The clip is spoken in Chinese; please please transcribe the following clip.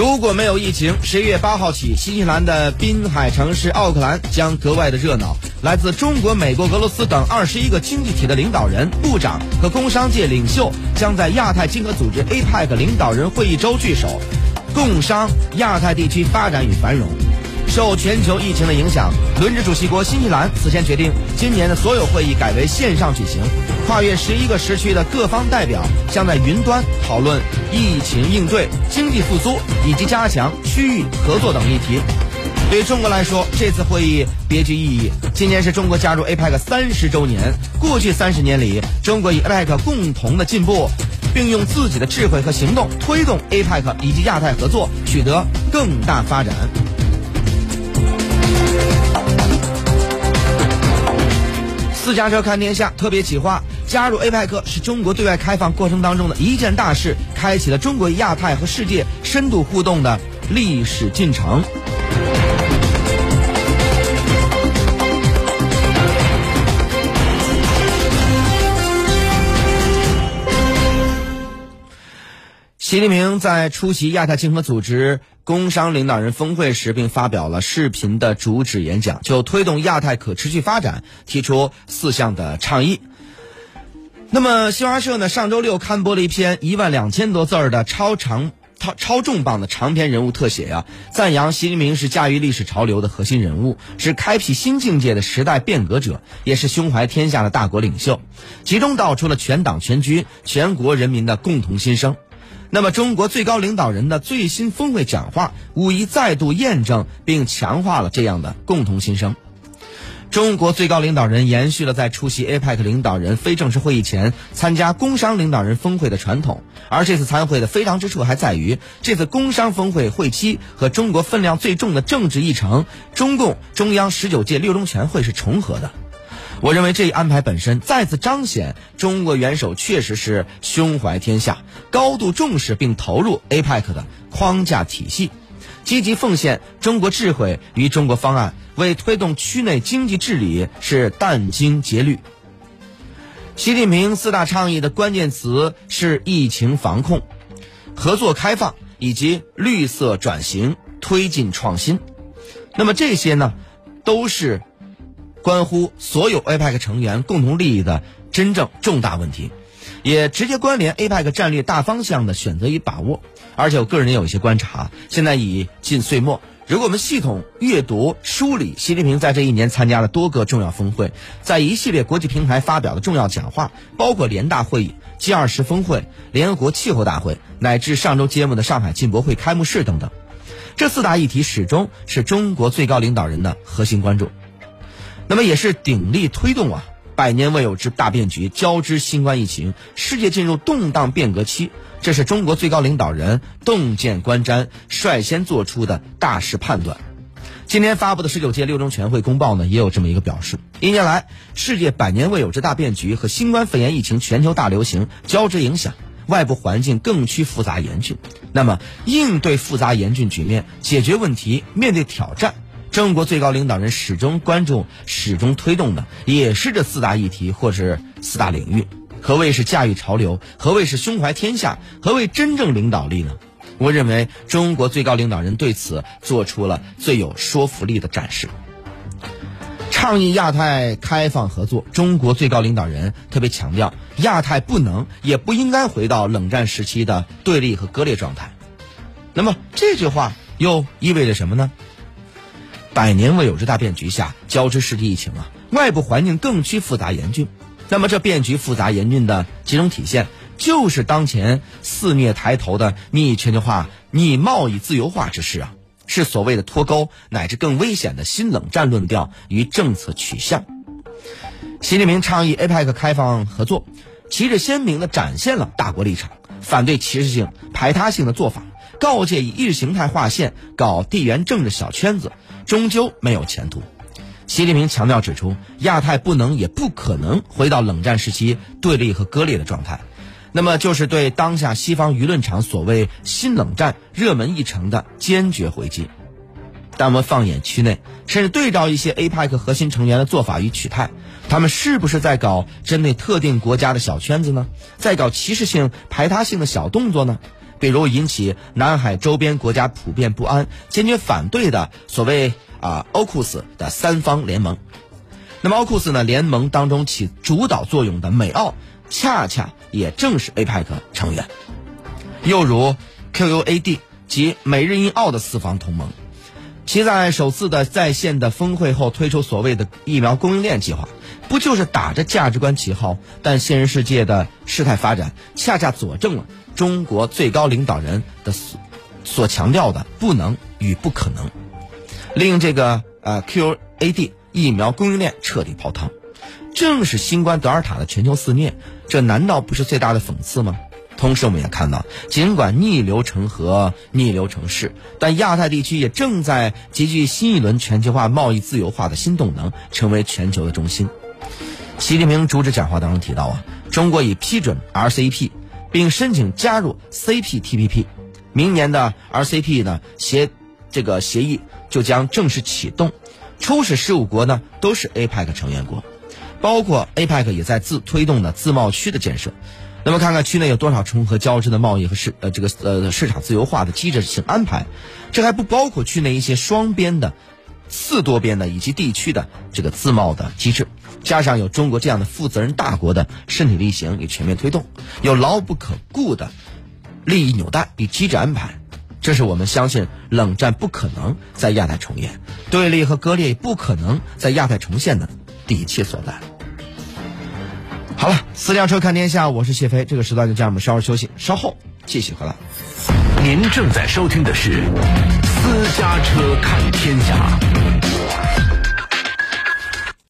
如果没有疫情，十一月八号起，新西兰的滨海城市奥克兰将格外的热闹。来自中国、美国、俄罗斯等二十一个经济体的领导人、部长和工商界领袖将在亚太经合组织 APEC 领导人会议周聚首，共商亚太地区发展与繁荣。受全球疫情的影响，轮值主席国新西兰此前决定，今年的所有会议改为线上举行。跨越十一个时区的各方代表将在云端讨论疫情应对、经济复苏以及加强区域合作等议题。对中国来说，这次会议别具意义。今年是中国加入 APEC 三十周年。过去三十年里，中国与 APEC 共同的进步，并用自己的智慧和行动推动 APEC 以及亚太合作取得更大发展。私家车看天下特别企划，加入 APEC 是中国对外开放过程当中的一件大事，开启了中国亚太和世界深度互动的历史进程。习近平在出席亚太经合组织工商领导人峰会时，并发表了视频的主旨演讲，就推动亚太可持续发展提出四项的倡议。那么，新华社呢上周六刊播了一篇一万两千多字儿的超长、超超重磅的长篇人物特写呀，赞扬习近平是驾驭历史潮流的核心人物，是开辟新境界的时代变革者，也是胸怀天下的大国领袖。其中道出了全党全军、全国人民的共同心声。那么，中国最高领导人的最新峰会讲话，无疑再度验证并强化了这样的共同心声。中国最高领导人延续了在出席 APEC 领导人非正式会议前参加工商领导人峰会的传统，而这次参会的非常之处还在于，这次工商峰会会期和中国分量最重的政治议程——中共中央十九届六中全会是重合的。我认为这一安排本身再次彰显中国元首确实是胸怀天下，高度重视并投入 APEC 的框架体系，积极奉献中国智慧与中国方案，为推动区内经济治理是殚精竭虑。习近平四大倡议的关键词是疫情防控、合作开放以及绿色转型、推进创新。那么这些呢，都是。关乎所有 APEC 成员共同利益的真正重大问题，也直接关联 APEC 战略大方向的选择与把握。而且我个人也有一些观察。现在已近岁末，如果我们系统阅读梳理习近平在这一年参加了多个重要峰会，在一系列国际平台发表的重要讲话，包括联大会议、G20 峰会、联合国气候大会，乃至上周揭幕的上海进博会开幕式等等，这四大议题始终是中国最高领导人的核心关注。那么也是鼎力推动啊，百年未有之大变局，交织新冠疫情，世界进入动荡变革期，这是中国最高领导人洞见观瞻，率先做出的大势判断。今天发布的十九届六中全会公报呢，也有这么一个表示：一年来，世界百年未有之大变局和新冠肺炎疫情全球大流行交织影响，外部环境更趋复杂严峻。那么，应对复杂严峻局面，解决问题，面对挑战。中国最高领导人始终关注、始终推动的，也是这四大议题或是四大领域。何谓是驾驭潮流？何谓是胸怀天下？何谓真正领导力呢？我认为，中国最高领导人对此做出了最有说服力的展示。倡议亚太开放合作，中国最高领导人特别强调，亚太不能也不应该回到冷战时期的对立和割裂状态。那么这句话又意味着什么呢？百年未有之大变局下，交织世纪疫情啊，外部环境更趋复杂严峻。那么，这变局复杂严峻的集中体现，就是当前肆虐抬头的逆全球化、逆贸易自由化之势啊，是所谓的脱钩乃至更危险的新冷战论调与政策取向。习近平倡议 APEC 开放合作，旗帜鲜明地展现了大国立场，反对歧视性、排他性的做法。告诫以意识形态划线、搞地缘政治小圈子，终究没有前途。习近平强调指出，亚太不能也不可能回到冷战时期对立和割裂的状态，那么就是对当下西方舆论场所谓新冷战热门议程的坚决回击。但我们放眼区内，甚至对照一些 APEC 核心成员的做法与取态，他们是不是在搞针对特定国家的小圈子呢？在搞歧视性、排他性的小动作呢？比如引起南海周边国家普遍不安、坚决反对的所谓啊欧库斯的三方联盟。那么欧库斯呢联盟当中起主导作用的美澳，恰恰也正是 APEC 成员。又如 QUAD 及美日印澳的四方同盟，其在首次的在线的峰会后推出所谓的疫苗供应链计划，不就是打着价值观旗号？但现实世界的事态发展，恰恰佐证了。中国最高领导人的所所强调的不能与不可能，令这个呃 QAD 疫苗供应链彻底泡汤，正是新冠德尔塔的全球肆虐，这难道不是最大的讽刺吗？同时，我们也看到，尽管逆流成河、逆流成势，但亚太地区也正在集聚新一轮全球化、贸易自由化的新动能，成为全球的中心。习近平主旨讲话当中提到啊，中国已批准 RCEP。并申请加入 CPTPP，明年的 RCEP 呢协这个协议就将正式启动。初始十五国呢都是 APEC 成员国，包括 APEC 也在自推动的自贸区的建设。那么看看区内有多少重合交织的贸易和市呃这个呃市场自由化的机制性安排，这还不包括区内一些双边的、次多边的以及地区的这个自贸的机制。加上有中国这样的负责任大国的身体力行与全面推动，有牢不可固的利益纽带与机制安排，这是我们相信冷战不可能在亚太重演，对立和割裂不可能在亚太重现的底气所在。好了，私家车看天下，我是谢飞，这个时段就这样，我们稍事休息，稍后继续回来。您正在收听的是私家车看天下。